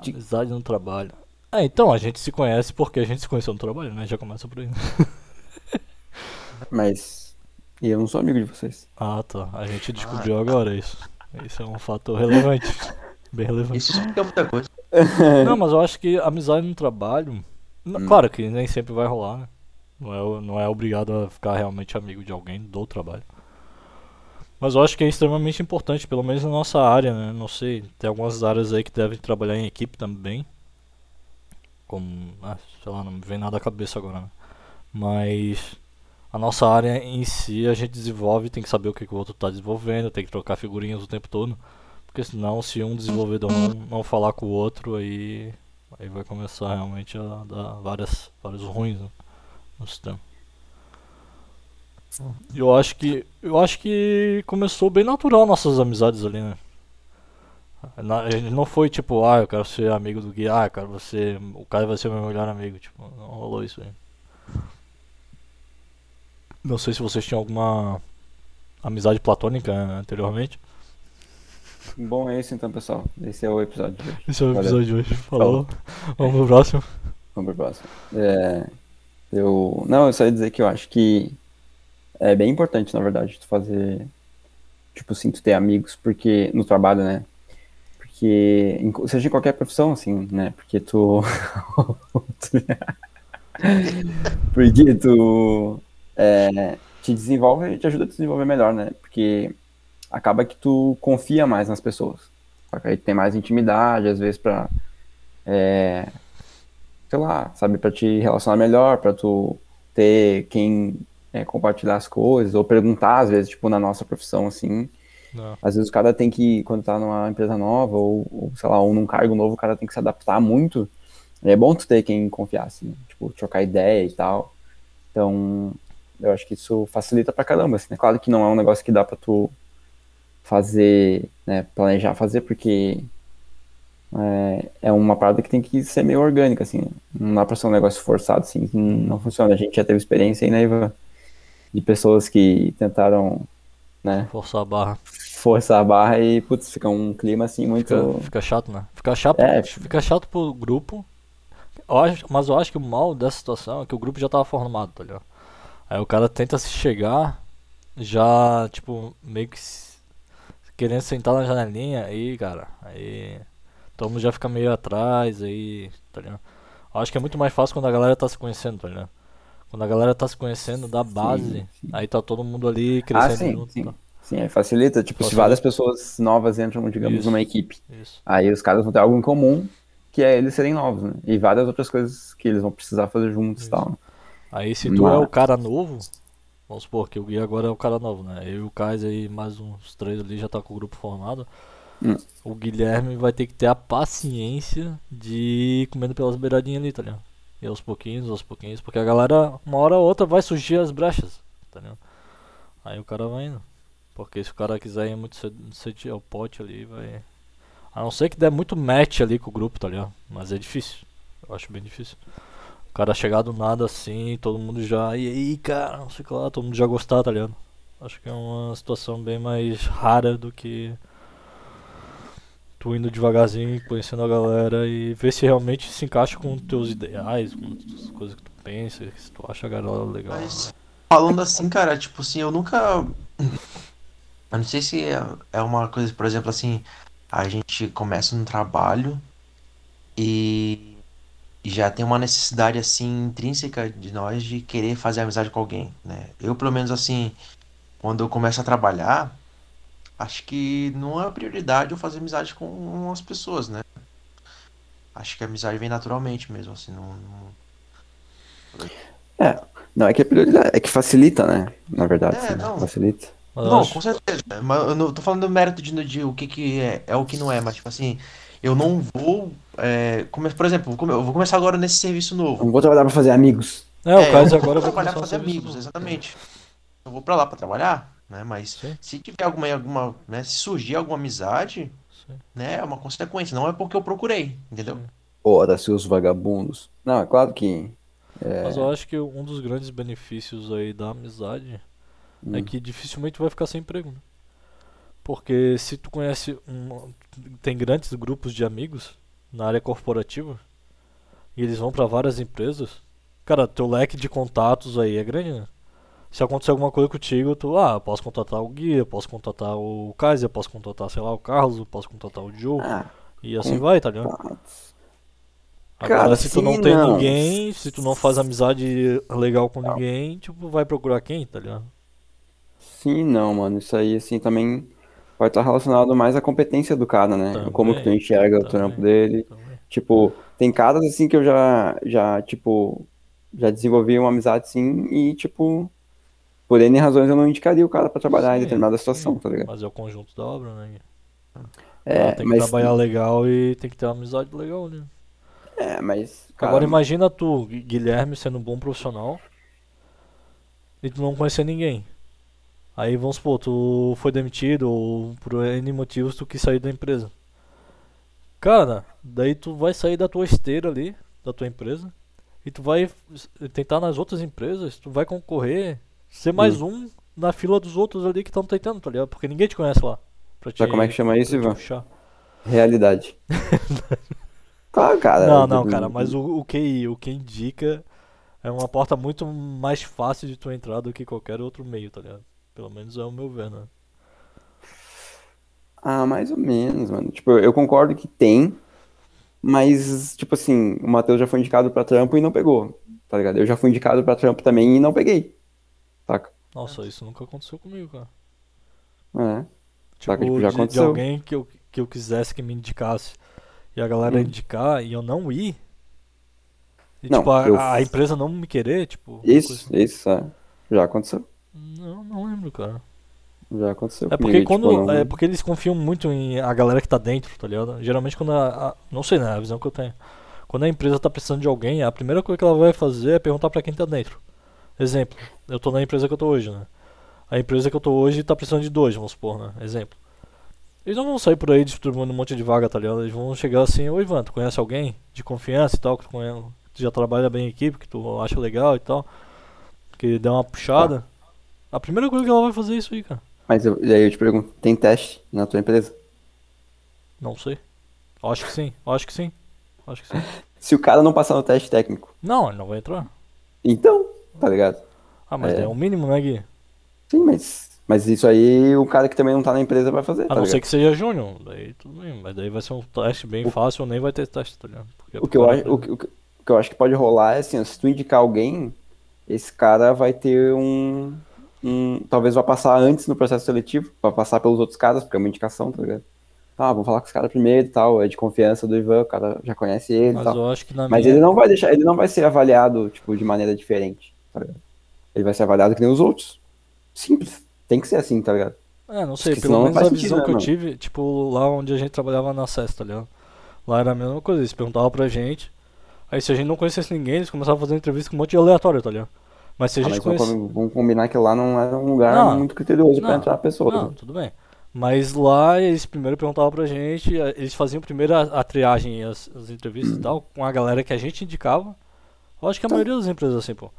De- Amizade no trabalho. É, então, a gente se conhece porque a gente se conheceu no trabalho, né? Já começa por aí. Mas. E eu não sou amigo de vocês. Ah, tá. A gente descobriu agora isso. Isso é um fator relevante. Bem relevante. Isso explica muita coisa. Não, mas eu acho que amizade no trabalho. Hum. Claro que nem sempre vai rolar, né? Não é, não é obrigado a ficar realmente amigo de alguém do trabalho. Mas eu acho que é extremamente importante, pelo menos na nossa área, né? Não sei, tem algumas áreas aí que devem trabalhar em equipe também. Como, ah, sei lá, não me vem nada à cabeça agora, né? Mas a nossa área em si a gente desenvolve, tem que saber o que, que o outro está desenvolvendo, tem que trocar figurinhas o tempo todo. Porque senão, se um desenvolvedor não, não falar com o outro, aí, aí vai começar realmente a dar várias, vários ruins né, no sistema. Eu acho que eu acho que começou bem natural nossas amizades ali, né? Na- a gente não foi tipo, ah, eu quero ser amigo do Gui, ah, eu quero você, o cara vai ser meu melhor amigo, tipo, não rolou isso aí. Não sei se vocês tinham alguma amizade platônica né, anteriormente. Bom, é isso então, pessoal. Esse é o episódio de hoje. Esse é o Valeu. episódio de hoje. Falou. Vamos pro próximo. Vamos pro próximo. É, eu, não, eu só ia dizer que eu acho que é bem importante, na verdade, tu fazer, tipo assim, tu ter amigos, porque, no trabalho, né? Porque, seja em qualquer profissão, assim, né? Porque tu... porque tu é, te desenvolve, te ajuda a te desenvolver melhor, né? Porque acaba que tu confia mais nas pessoas. Aí tem mais intimidade, às vezes, pra é, sei lá, sabe, pra te relacionar melhor, pra tu ter quem é, compartilhar as coisas, ou perguntar, às vezes, tipo, na nossa profissão, assim, Não. às vezes o cara tem que, quando tá numa empresa nova, ou, ou, sei lá, ou num cargo novo, o cara tem que se adaptar muito, é bom tu ter quem confiar, assim, tipo, trocar ideia e tal, então, eu acho que isso facilita pra caramba, assim, né, claro que não é um negócio que dá pra tu fazer, né, planejar fazer, porque é, é uma parada que tem que ser meio orgânica, assim. né? Não dá pra ser um negócio forçado, assim, não funciona. A gente já teve experiência aí, né, Ivan? De pessoas que tentaram, né, Forçar a barra. forçar a barra e, putz, fica um clima, assim, muito... Fica, fica chato, né? Fica chato, É. fica chato pro grupo. Eu acho- mas eu acho que o mal dessa situação é que o grupo já tava formado, tá ligado? Aí o cara tenta se chegar, já, tipo, meio que se- querendo sentar na janelinha, aí, cara, aí todo mundo já fica meio atrás, aí, tá ligado? Eu acho que é muito mais fácil quando a galera tá se conhecendo, tá ligado? Quando a galera tá se conhecendo da base, sim. aí tá todo mundo ali Ah, crescendo sim, junto. sim. tá? Sim, aí facilita, tipo, se Facilita. várias pessoas novas entram, digamos, Isso. numa equipe, Isso. aí os caras vão ter algo em comum, que é eles serem novos, né? E várias outras coisas que eles vão precisar fazer juntos e tal. né? Aí se tu é o Mas- cara novo, vamos supor que o Gui agora é o cara novo, né? Eu e o Kaiser e mais uns três ali já tá com o grupo formado. Hum. O Guilherme vai ter que ter a paciência de ir comendo pelas beiradinhas ali, tá ligado? E aos pouquinhos, aos pouquinhos, porque a galera, uma hora ou outra, vai surgir as brechas, tá ligado? Aí o cara vai indo. Porque se o cara quiser ir muito cedo, ao pote ali, vai. A não ser que der muito match ali com o grupo, tá ligado? Mas é difícil. Eu acho bem difícil. O cara chegar do nada assim, todo mundo já. E aí, cara, não sei o que lá, todo mundo já gostar, tá ligado? Acho que é uma situação bem mais rara do que tu indo devagarzinho, conhecendo a galera e ver se realmente se encaixa com os teus ideais, com as coisas que tu pensa, se tu acha a galera legal. Mas falando assim, cara, tipo assim, eu nunca. Eu não sei se é, é uma coisa, por exemplo, assim, a gente começa no trabalho e já tem uma necessidade assim intrínseca de nós de querer fazer amizade com alguém, né? Eu, pelo menos assim, quando eu começo a trabalhar, acho que não é prioridade eu fazer amizade com as pessoas, né? Acho que a amizade vem naturalmente mesmo, assim, não, não- É, não é que é prioridade, é que facilita, né? Na verdade, É, assim, né? não. facilita. Eu Não, com certeza. Mas eu não tô falando do mérito de, de o que, que é, é o que não é, mas tipo assim, eu não vou. É, come- por exemplo, vou eu vou começar agora nesse serviço novo. Não vou trabalhar pra fazer amigos. É, o É, Kaiser eu vou agora vai trabalhar começar pra fazer amigos, novo. exatamente. Eu vou pra lá pra trabalhar, né? Mas Sim. se tiver alguma, alguma, né, se surgir alguma amizade, Sim. né, é uma consequência, não é porque eu procurei, entendeu? Ora, seus vagabundos. Não, é claro que. Mas eu acho que um dos grandes benefícios aí da amizade é Hum. que dificilmente vai ficar sem emprego. Né? Porque se tu conhece um, tem grandes grupos de amigos, na área corporativa e eles vão pra várias empresas, cara, teu leque de contatos aí é grande, né? Se acontecer alguma coisa contigo, tu, ah, eu posso contratar o Gui, eu posso contratar o Kaiser, eu posso contratar, sei lá, o Carlos, eu posso contratar o Joe. Ah, E assim vai, tá ligado? Agora, Cara, se tu sim, não tem não. ninguém, se tu não faz amizade legal com ninguém, tipo, vai procurar quem, tá ligado? Sim, não, mano. Isso aí, assim, também vai estar relacionado mais à competência do cara, né? Também, Como que tu enxerga o também. trampo dele. Também. Tipo, tem caras, assim, que eu já, já, tipo, já desenvolvi uma amizade, assim, e, tipo, por N razões eu não indicaria o cara pra trabalhar em Sim, determinada situação, sim, tá ligado? Mas é o conjunto da obra, né? É, tem que mas, trabalhar legal e tem que ter uma amizade legal, né? é, mas, cara, Agora imagina tu, Gui- Guilherme, sendo um bom profissional e tu não conhecer ninguém. Aí vamos supor, tu foi demitido ou por N motivos tu quis sair da empresa. Cara, daí tu vai sair da tua esteira ali, da tua empresa, e tu vai tentar nas outras empresas, tu vai concorrer, ser mais um na fila dos outros ali que estão tentando, tá ligado? Porque ninguém te conhece lá. Pra te, Sabe como é que chama isso, Ivan? realidade. Claro, cara. Não, não, cara, mas o, o QI, o que indica é uma porta muito mais fácil de tu entrar do que qualquer outro meio, tá ligado? Pelo menos é o meu ver, né? Ah, mais ou menos, mano. Tipo, eu concordo que tem, mas, tipo assim, o Matheus já foi indicado pra trampo e não pegou, tá ligado? Eu já fui indicado pra trampo também e não peguei, saca? Nossa, isso nunca aconteceu comigo, cara. É. Tipo, Saca, tipo, já de, de aconteceu. alguém que eu, que eu quisesse que me indicasse e a galera Hum. indicar e eu não ir. E Não, tipo, a, eu- a empresa não me querer, tipo. Isso, assim. isso, é. Já aconteceu. Não, não lembro, cara. Já aconteceu É porque e, quando. tipo, não- É porque eles confiam muito em a galera que tá dentro, tá ligado? Geralmente quando a, a- Não sei, né? A visão que eu tenho. Quando a empresa tá precisando de alguém, a primeira coisa que ela vai fazer é perguntar pra quem tá dentro. Exemplo, eu tô na empresa que eu tô hoje, né? A empresa que eu tô hoje tá precisando de dois, vamos supor, né? Exemplo. Eles não vão sair por aí distribuindo um monte de vaga, tá ligado? Eles vão chegar assim, oi Ivan, tu conhece alguém de confiança e tal, que tu, conhece, tu já trabalha bem em equipe, que tu acha legal e tal, que dê uma puxada. A primeira coisa que ela vai fazer é isso aí, cara. Mas eu, aí eu te pergunto, tem teste na tua empresa? Não sei. Acho que sim, acho que sim. Acho que sim. Se o cara não passar no teste técnico, Não, ele não vai entrar. então, tá ligado? Ah, mas É. é, o mínimo, né, Gui? Sim, mas, mas isso aí o cara que também não tá na empresa vai fazer, A tá não ligado? ser que seja júnior, daí tudo bem. Mas daí vai ser um teste bem fácil ou nem vai ter teste, tá ligado? Porque O que, eu acho, o, que- o que- o eu acho que pode rolar é assim, se tu indicar alguém, esse cara vai ter um, um- Talvez vá passar antes no processo seletivo, vai passar pelos outros caras, porque é uma indicação, tá ligado? Ah, vamos falar com os caras primeiro e tal, é de confiança do Ivan, o cara já conhece ele e Mas tal. eu acho que na Mas minha. ele não vai deixar, ele não vai ser avaliado, tipo, de maneira diferente, tá ligado? Ele vai ser avaliado que nem os outros. Simples. Tem que ser assim, tá ligado? É, não sei, pelo menos a sentido, visão né, que eu mano? tive, tipo, lá onde a gente trabalhava na SES, tá ligado? Lá era a mesma coisa, eles perguntavam pra gente. Aí se a gente não conhecesse ninguém, eles começavam a fazer entrevista com um monte de aleatório, tá ligado? Mas se a Ah, gente vamos, conhece. vamos combinar que lá não era um lugar Não, muito criterioso pra não, entrar pessoas. Não, né? tudo bem. Mas lá eles primeiro perguntavam pra gente, eles faziam primeiro a, a triagem, as, as entrevistas e tal, com a galera que a gente indicava. Eu acho que a Tá. maioria das empresas é assim, pô.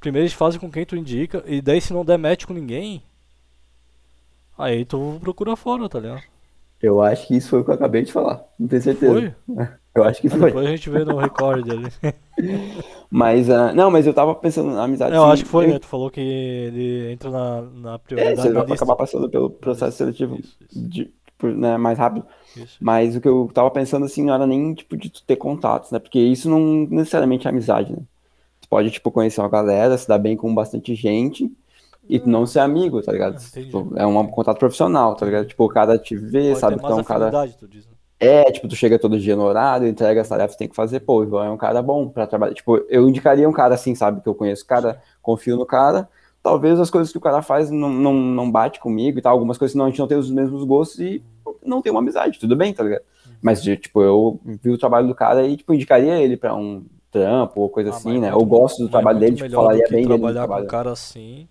Primeiro eles fazem com quem tu indica, e daí se não der match com ninguém, aí tu procura fora, tá ligado? Eu acho que isso foi o que eu acabei de falar. Não tenho certeza. Foi? Eu acho que foi. Depois a gente vê no recorde ali. Mas, ah, não, mas eu tava pensando na amizade. eu acho que foi, eu- né? Tu falou que ele entra na, na É, prioridade você da vai acabar passando pelo processo seletivo Isso, isso, de- né, mais rápido. isso. Mas o que eu tava pensando assim, não era nem tipo de ter contatos, né? Porque isso não necessariamente é amizade, né? Pode, tipo, conhecer uma galera, se dar bem com bastante gente e tu não ser amigo, tá ligado? Entendi. Tipo, é um contato profissional, tá ligado? Tipo, o cara te vê, Pode sabe é mais um cara. diz, né? É, tipo, tu chega todo dia no horário, entrega as tarefas que tem que fazer, pô, o Ivan é um cara bom pra trabalhar. Tipo, eu indicaria um cara assim, sabe, que eu conheço o cara, confio no cara. Talvez as coisas que o cara faz não, não, não bate comigo e tal, algumas coisas não, a gente não tem os mesmos gostos e não tem uma amizade, tudo bem, tá ligado? Mas, de- tipo, eu vi o trabalho do cara e, tipo, indicaria ele pra um trampo ou coisa Ah, assim, né? muito- Eu gosto do trabalho dele, tipo, falaria que bem dele trabalhar com um cara assim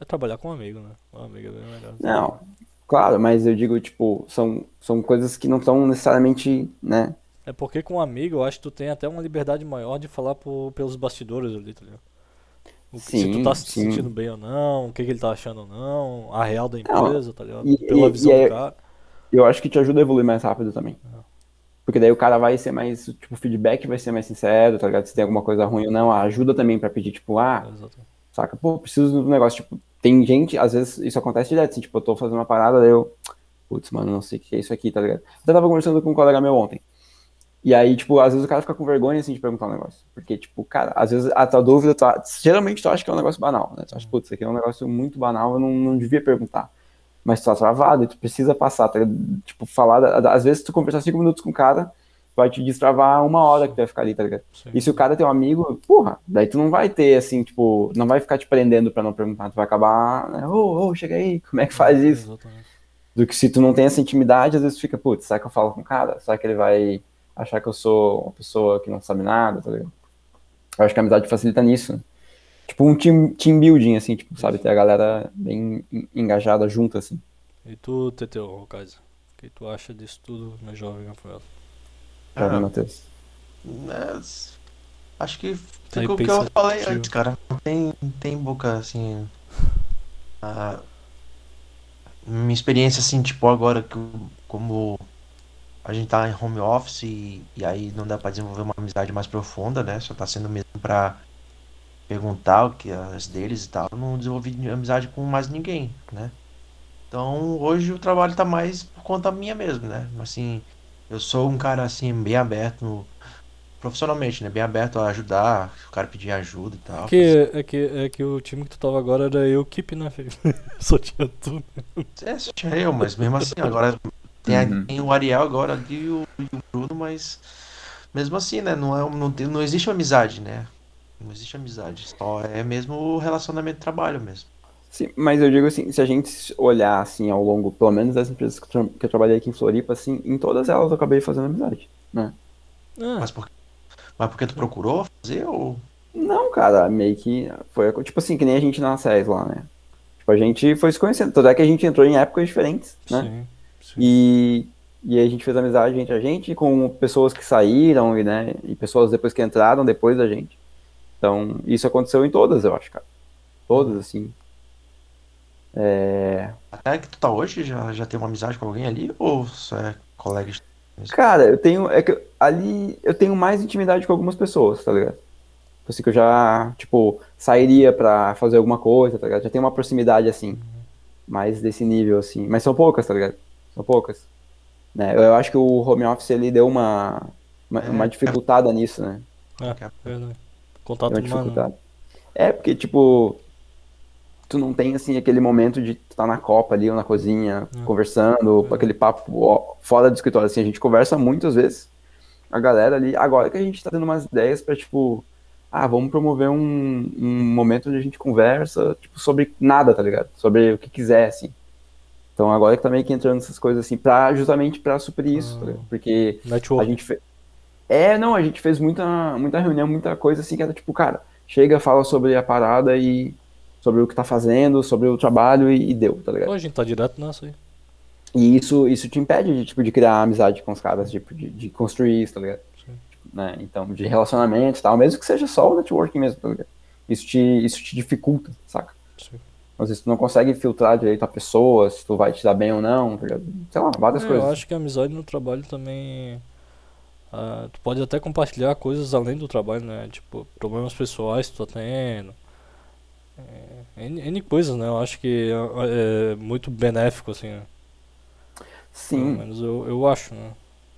é trabalhar com um amigo, né? Um amigo é bem melhor. Não, claro, mas eu digo, tipo, são, são coisas que não estão necessariamente, né? É porque com um amigo eu acho que tu tem até uma liberdade maior de falar por, pelos bastidores ali, tá ligado? O que- se tu Sim, tá se sim. sentindo bem ou não, o que, que ele tá achando ou não, a real da Não, empresa, tá ligado? e- Pela e- visão e é- do cara. Eu acho que te ajuda a evoluir mais rápido também. Porque daí o cara vai ser mais, tipo, o feedback vai ser mais sincero, tá ligado? Se tem alguma coisa ruim ou não, ajuda também pra pedir, tipo, ah, Exato. saca? Pô, preciso do negócio, tipo, tem gente, às vezes isso acontece direto, assim, tipo, eu tô fazendo uma parada, daí eu, putz, mano, não sei o que é isso aqui, tá ligado? Eu tava conversando com um colega meu ontem, e aí, tipo, às vezes o cara fica com vergonha, assim, de perguntar um negócio, porque, tipo, cara, às vezes a tua dúvida, tu, geralmente tu acha que é um negócio banal, né? Tu acha, putz, isso aqui é um negócio muito banal, eu não, não devia perguntar. Mas tu tá travado e tu precisa passar, tá? Tipo, falar, às vezes tu conversar cinco minutos com o cara, vai te destravar uma hora que tu vai ficar ali, tá ligado? Sim. E se o cara é teu amigo, porra, daí tu não vai ter, assim, tipo, não vai ficar te prendendo pra não perguntar, tu vai acabar, né, ô, ô, chega aí, como é que faz isso? Exatamente. Do que se tu não tem essa intimidade, às vezes tu fica, putz, será que eu falo com o cara? Será que ele vai achar que eu sou uma pessoa que não sabe nada, tá ligado? Eu acho que a amizade facilita nisso, né? Tipo um team, team building, assim, tipo, sabe? Ter a galera bem en- engajada junto, assim. E tu, Teteu, Kaiser? O que tu acha disso tudo, meu jovem Rafael? Pra Ah. mim, Matheus. É, s- acho que Tá fica o que eu falei antes, cara. Não tem, tem boca assim. a- minha experiência, assim, tipo, agora que como a gente tá em home office e, e aí não dá pra desenvolver uma amizade mais profunda, né? Só tá sendo mesmo pra perguntar o que as deles e tal. Eu não desenvolvi amizade com mais ninguém, né? Então hoje o trabalho tá mais por conta minha mesmo, né? Assim, eu sou um cara assim, bem aberto no- profissionalmente, né? Bem aberto a ajudar, o cara pedir ajuda e tal. É que, é, que, é que o time que tu tava agora era eu, Keep, né, filho? Só tinha tu. É, só tinha eu, mas mesmo assim, agora tem, Uhum. tem o Ariel agora ali e o, e o Bruno, mas mesmo assim, né? Não, é, não, tem- não existe uma amizade, né? Não existe amizade, só é mesmo o relacionamento de trabalho mesmo. Sim, mas eu digo assim, se a gente olhar, assim, ao longo, pelo menos das empresas que tra- que eu trabalhei aqui em Floripa, assim, em todas elas eu acabei fazendo amizade, né? Ah, Mas, por, mas porque tu procurou fazer ou. Não, cara, meio que foi, tipo assim, que nem a gente na SES lá, né? Tipo, a gente foi se conhecendo, tanto é que a gente entrou em épocas diferentes, né? sim. sim. E, e a gente fez amizade entre a gente com pessoas que saíram e, né, e pessoas depois que entraram depois da gente. Então, isso aconteceu em todas, eu acho, cara. Todas, assim. É... Até que tu tá hoje, já, já tem uma amizade com alguém ali? Ou só é colega de. Cara, eu tenho. É que ali eu tenho mais intimidade com algumas pessoas, tá ligado? Assim que eu já, tipo, sairia pra fazer alguma coisa, tá ligado? Já tem uma proximidade assim, mais desse nível, assim. Mas são poucas, tá ligado? São poucas. Né? Eu acho que o home office ele deu uma, uma, É. uma dificultada nisso, né? É, verdade. Contato Deu uma humano. né? dificultada. É, porque, tipo, tu não tem, assim, aquele momento de tu tá na copa ali ou na cozinha, É. conversando, É. aquele papo ó, fora do escritório, assim, a gente conversa muitas vezes, a galera ali, agora que a gente tá tendo umas ideias pra, tipo, ah, vamos promover um, um momento onde a gente conversa, tipo, sobre nada, tá ligado? Sobre o que quiser, assim. Então agora que tá meio que entrando essas coisas, assim, pra, justamente pra suprir isso, tá Ah. ligado? Porque Network. a gente. É, não, a gente fez muita, muita reunião, muita coisa assim, que era tipo, cara, chega, fala sobre a parada e sobre o que tá fazendo, sobre o trabalho e, e deu, tá ligado? Pô, a gente tá direto nessa aí. E isso, isso te impede de, tipo, de criar amizade com os caras, tipo, de, de construir isso, tá ligado? Sim. Né? Então, de relacionamento e tal, mesmo que seja só o networking mesmo, tá ligado? Isso te, isso te dificulta, saca? Sim. Às vezes tu não consegue filtrar direito a pessoa, se tu vai te dar bem ou não, tá ligado? Sei lá, várias É, coisas. eu acho que a amizade no trabalho também. Ah, tu pode até compartilhar coisas além do trabalho, né? Tipo, problemas pessoais que tu tá tendo. É, N, N coisas, né? Eu acho que é, é muito benéfico, assim, né? Pelo Sim. menos eu, eu acho, né?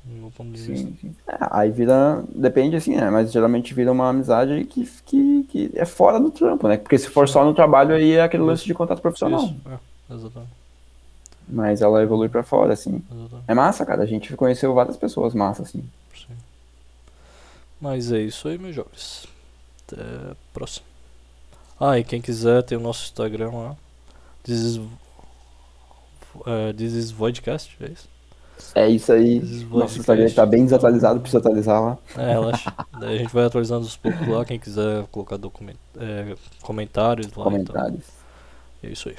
Meu ponto de vista. Sim, sim. É, aí vira, depende assim, né? Mas geralmente vira uma amizade que, que, que é fora do trampo, né? Porque se for só no trabalho aí é aquele lance de contato profissional. Isso, é, exatamente, Mas ela evolui pra fora, assim. exatamente. É massa, cara. A gente conheceu várias pessoas massa, assim. Sim. Mas é isso aí, meus jovens. Até a próxima. Ah, e quem quiser tem o nosso Instagram lá. This is, é, This is Voidcast, é isso? É isso aí. Nosso Instagram Voidcast. tá bem desatualizado, precisa atualizar lá. É, relaxa. Daí a gente vai atualizando aos poucos lá. Quem quiser colocar document, é, comentários lá. Então, Comentários. é isso aí.